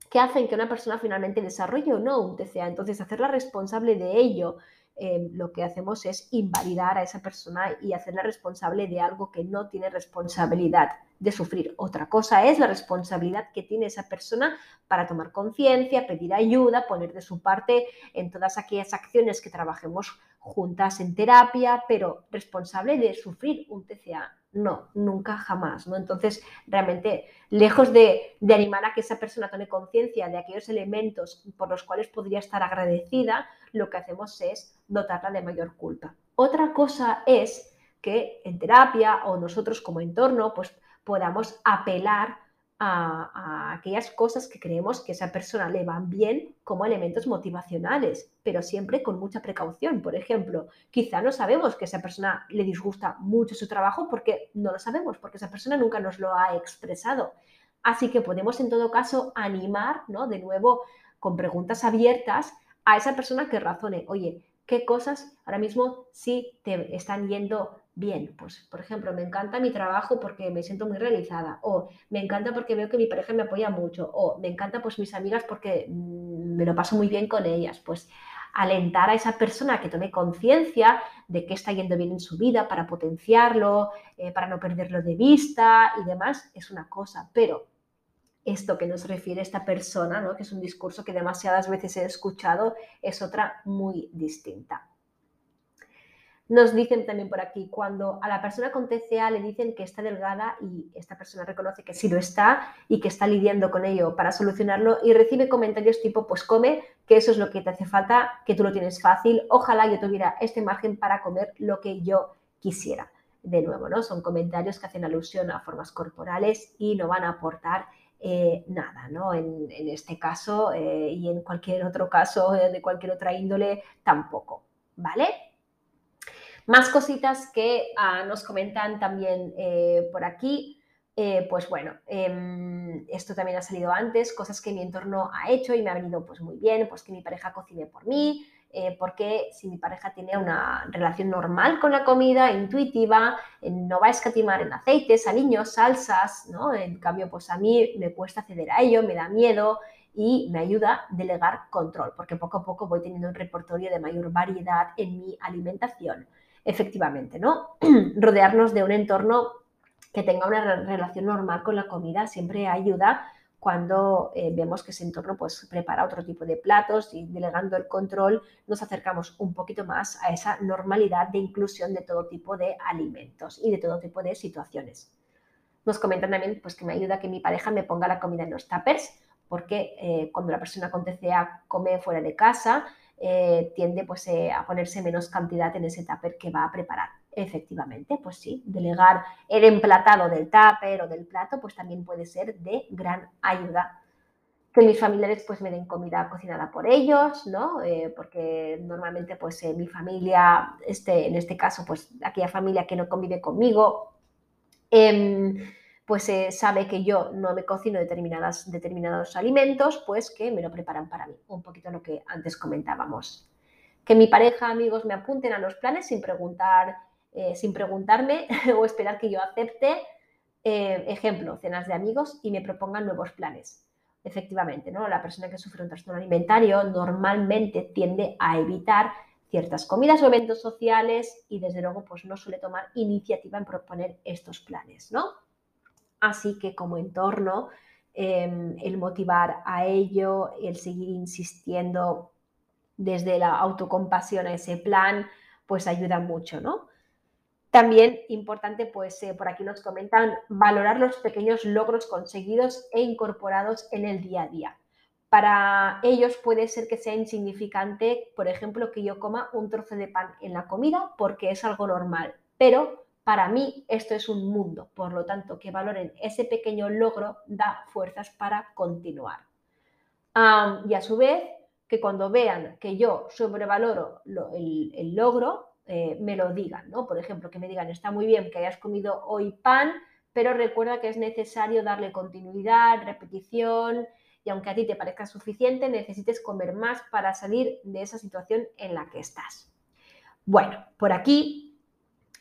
que hacen que una persona finalmente desarrolle o no un TCA. Entonces, hacerla responsable de ello Em, lo que hacemos es invalidar a esa persona y hacerla responsable de algo que no tiene responsabilidad de sufrir. Otra cosa es la responsabilidad que tiene esa persona para tomar conciencia, pedir ayuda, poner de su parte en todas aquellas acciones que trabajemos juntas en terapia, pero responsable de sufrir un TCA no, nunca, jamás, ¿no? Entonces, realmente, lejos de, animar a que esa persona tome conciencia de aquellos elementos por los cuales podría estar agradecida, lo que hacemos es dotarla de mayor culpa. Otra cosa es que en terapia o nosotros como entorno pues podamos apelar a, aquellas cosas que creemos que a esa persona le van bien como elementos motivacionales, pero siempre con mucha precaución. Por ejemplo, quizá no sabemos que esa persona le disgusta mucho su trabajo porque no lo sabemos, porque esa persona nunca nos lo ha expresado. Así que podemos en todo caso animar, ¿no? De nuevo, con preguntas abiertas a esa persona que razone, oye, ¿qué cosas ahora mismo sí te están yendo bien. Pues, por ejemplo, me encanta mi trabajo porque me siento muy realizada, o me encanta porque veo que mi pareja me apoya mucho, o me encanta pues mis amigas porque mm, me lo paso muy bien con ellas. Pues alentar a esa persona que tome conciencia de qué está yendo bien en su vida para potenciarlo, eh, para no perderlo de vista y demás, es una cosa, pero esto que nos refiere esta persona, que es un discurso que demasiadas veces he escuchado, es otra muy distinta. Nos dicen también por aquí, cuando a la persona con TCA le dicen que está delgada y esta persona reconoce que sí lo está y que está lidiando con ello para solucionarlo y recibe comentarios tipo, pues come, que eso es lo que te hace falta, que tú lo tienes fácil, ojalá yo tuviera este margen para comer lo que yo quisiera. De nuevo, ¿no? Son comentarios que hacen alusión a formas corporales y no van a aportar eh, nada, ¿no? En, este caso eh, y en cualquier otro caso eh, de cualquier otra índole tampoco, ¿vale? Más cositas que ah, nos comentan también por aquí. Pues bueno, em, esto también ha salido antes, cosas que mi entorno ha hecho y me ha venido pues muy bien, pues que mi pareja cocine por mí, eh, porque si mi pareja tiene una relación normal con la comida, intuitiva, no va a escatimar en aceites, aliños, salsas, ¿no? En cambio, pues a mí me cuesta acceder a ello, me da miedo y me ayuda a delegar control, porque poco a poco voy teniendo un repertorio de mayor variedad en mi alimentación efectivamente, ¿no? Rodearnos de un entorno que tenga una relación normal con la comida siempre ayuda cuando eh, vemos que ese entorno pues, prepara otro tipo de platos y delegando el control nos acercamos un poquito más a esa normalidad de inclusión de todo tipo de alimentos y de todo tipo de situaciones. Nos comentan también pues, que me ayuda que mi pareja me ponga la comida en los tuppers porque eh, cuando la persona con TCA come fuera de casa, eh, tiende pues, a ponerse menos cantidad en ese tupper que va a preparar. Efectivamente, pues sí, delegar el emplatado del tupper o del plato, pues también puede ser de gran ayuda. Que mis familiares pues me den comida cocinada por ellos, ¿no? Eh, porque normalmente pues mi familia, este, en este caso pues aquella familia que no convive conmigo, em, pues eh, sabe que yo no me cocino determinadas, determinados alimentos, pues que me lo preparan para mí. Un poquito lo que antes comentábamos. Que mi pareja, amigos, me apunten a los planes sin preguntar, eh, sin preguntarme o esperar que yo acepte. Eh, ejemplo, cenas de amigos y me propongan nuevos planes. Efectivamente, ¿no? La persona que sufre un trastorno alimentario normalmente tiende a evitar ciertas comidas o eventos sociales y desde luego pues no suele tomar iniciativa en proponer estos planes, ¿no? Así que como entorno, em, el motivar a ello, el seguir insistiendo desde la autocompasión a ese plan, pues ayuda mucho, ¿no? También importante, pues eh, por aquí nos comentan, valorar los pequeños logros conseguidos e incorporados en el día a día. Para ellos puede ser que sea insignificante, por ejemplo, que yo coma un trozo de pan en la comida porque es algo normal, pero para mí esto es un mundo, por lo tanto, que valoren ese pequeño logro da fuerzas para continuar. y a su vez, que cuando vean que yo sobrevaloro el, logro, eh, me lo digan, ¿no? Por ejemplo, que me digan, está muy bien que hayas comido hoy pan, pero recuerda que es necesario darle continuidad, repetición, y aunque a ti te parezca suficiente, necesites comer más para salir de esa situación en la que estás. Bueno, por aquí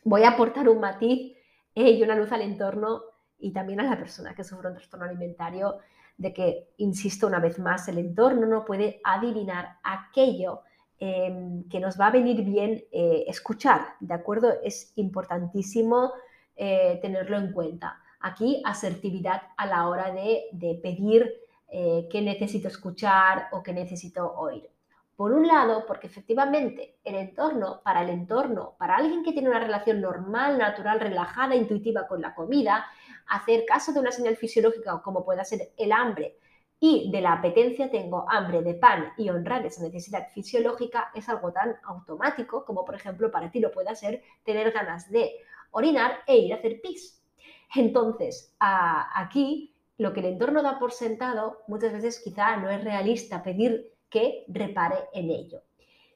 voy a aportar un matiz eh, y una luz al entorno y también a la persona que sufre un trastorno alimentario de que, insisto una vez más, el entorno no puede adivinar aquello em, que nos va a venir bien eh, escuchar, ¿de acuerdo? Es importantísimo eh, tenerlo en cuenta. Aquí, asertividad a la hora de, de pedir qué necesito escuchar o qué necesito oír. Por un lado, porque efectivamente el entorno, para el entorno, para alguien que tiene una relación normal, natural, relajada, intuitiva con la comida, hacer caso de una señal fisiológica como pueda ser el hambre, y de la apetencia tengo hambre de pan y honrar esa necesidad fisiológica es algo tan automático como por ejemplo para ti lo pueda ser tener ganas de orinar e ir a hacer pis. Entonces, aquí lo que el entorno da por sentado muchas veces quizá no es realista pedir que repare en ello.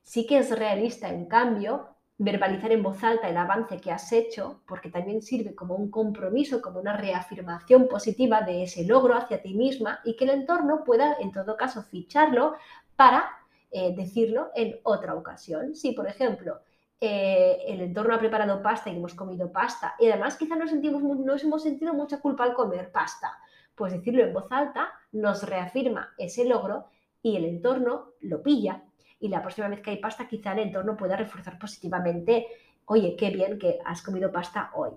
Sí que es realista, en cambio, verbalizar en voz alta el avance que has hecho, porque también sirve como un compromiso, como una reafirmación positiva de ese logro hacia ti misma y que el entorno pueda, en todo caso, ficharlo para eh, decirlo en otra ocasión. Si, por ejemplo, eh, el entorno ha preparado pasta y hemos comido pasta y además quizá nos, hemos sentido mucha culpa al comer pasta, pues decirlo en voz alta nos reafirma ese logro y el entorno lo pilla y la próxima vez que hay pasta quizá el entorno pueda reforzar positivamente, oye, qué bien que has comido pasta hoy.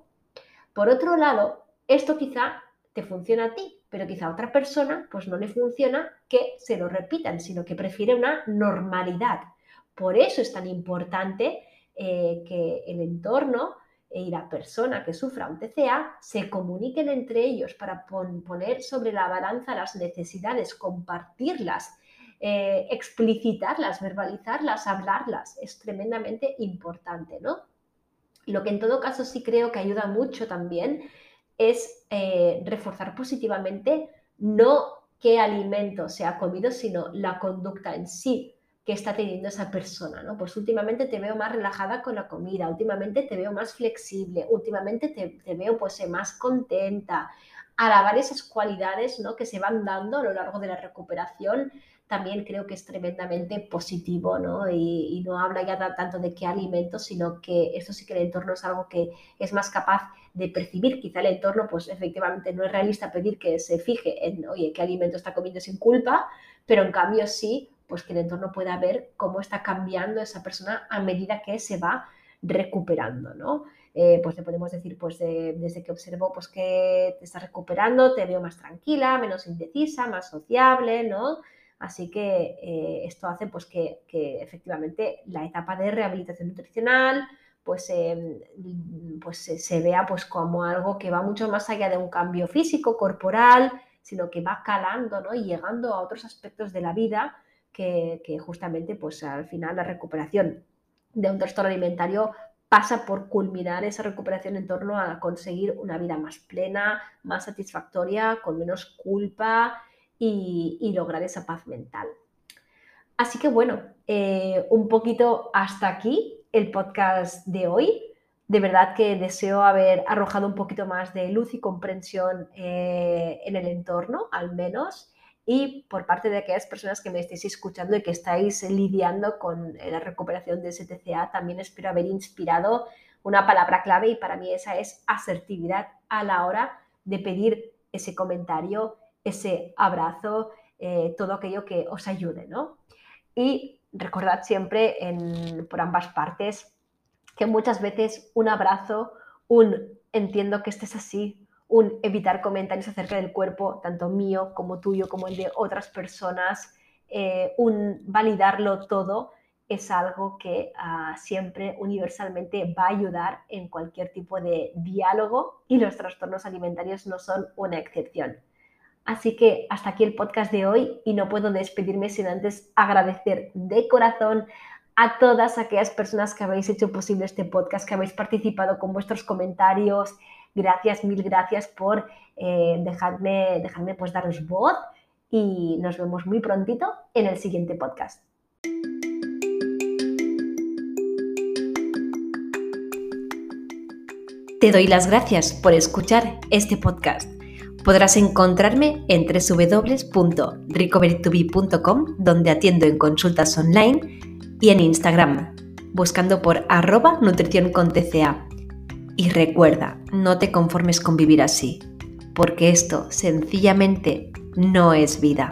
Por otro lado, esto quizá te funciona a ti, pero quizá a otra persona pues no le funciona que se lo repitan, sino que prefiere una normalidad. Por eso es tan importante eh, que el entorno y la persona que sufra un TCA se comuniquen entre ellos para poner sobre la balanza las necesidades, compartirlas eh, explicitarlas, verbalizarlas, hablarlas, es tremendamente importante, ¿no? Lo que en todo caso sí creo que ayuda mucho también es eh, reforzar positivamente no qué alimento se ha comido, sino la conducta en sí que está teniendo esa persona, ¿no? Pues últimamente te veo más relajada con la comida, últimamente te veo más flexible, últimamente te, te veo pues más contenta, alabar esas cualidades ¿no? que se van dando a lo largo de la recuperación también creo que es tremendamente positivo, ¿no? Y, no habla ya tanto de qué alimentos, sino que esto sí que el entorno es algo que es más capaz de percibir. Quizá el entorno, pues efectivamente no es realista pedir que se fije en, oye, qué alimento está comiendo sin culpa, pero en cambio sí, pues que el entorno pueda ver cómo está cambiando esa persona a medida que se va recuperando, ¿no? Eh, pues le podemos decir, pues desde que observo pues que te estás recuperando, te veo más tranquila, menos indecisa, más sociable, ¿no? Así que eh, esto hace pues, que, efectivamente la etapa de rehabilitación nutricional pues, em, pues se vea pues, como algo que va mucho más allá de un cambio físico, corporal, sino que va calando ¿no? y llegando a otros aspectos de la vida que, justamente pues, al final la recuperación de un trastorno alimentario pasa por culminar esa recuperación en torno a conseguir una vida más plena, más satisfactoria, con menos culpa y, lograr esa paz mental. Así que bueno, eh, un poquito hasta aquí el podcast de hoy. De verdad que deseo haber arrojado un poquito más de luz y comprensión eh, en el entorno, al menos, y por parte de aquellas personas que me estéis escuchando y que estáis lidiando con la recuperación de STCA, también espero haber inspirado una palabra clave y para mí esa es asertividad a la hora de pedir ese comentario ese abrazo, eh, todo aquello que os ayude, ¿no? Y recordad siempre por ambas partes que muchas veces un abrazo, un entiendo que estés así, un evitar comentarios acerca del cuerpo, tanto mío como tuyo, como el de otras personas, eh, un validarlo todo, es algo que ah, siempre universalmente va a ayudar en cualquier tipo de diálogo y los trastornos alimentarios no son una excepción. Así que hasta aquí el podcast de hoy y no puedo despedirme sin antes agradecer de corazón a todas aquellas personas que habéis hecho posible este podcast, que habéis participado con vuestros comentarios. Gracias, mil gracias por eh, dejarme, dejarme pues daros voz y nos vemos muy prontito en el siguiente podcast. Te doy las gracias por escuchar este podcast. Podrás encontrarme en www.recoverytobe.com, donde atiendo en consultas online, y en Instagram, buscando por arroba nutrición con TCA. Y recuerda, no te conformes con vivir así, porque esto sencillamente no es vida.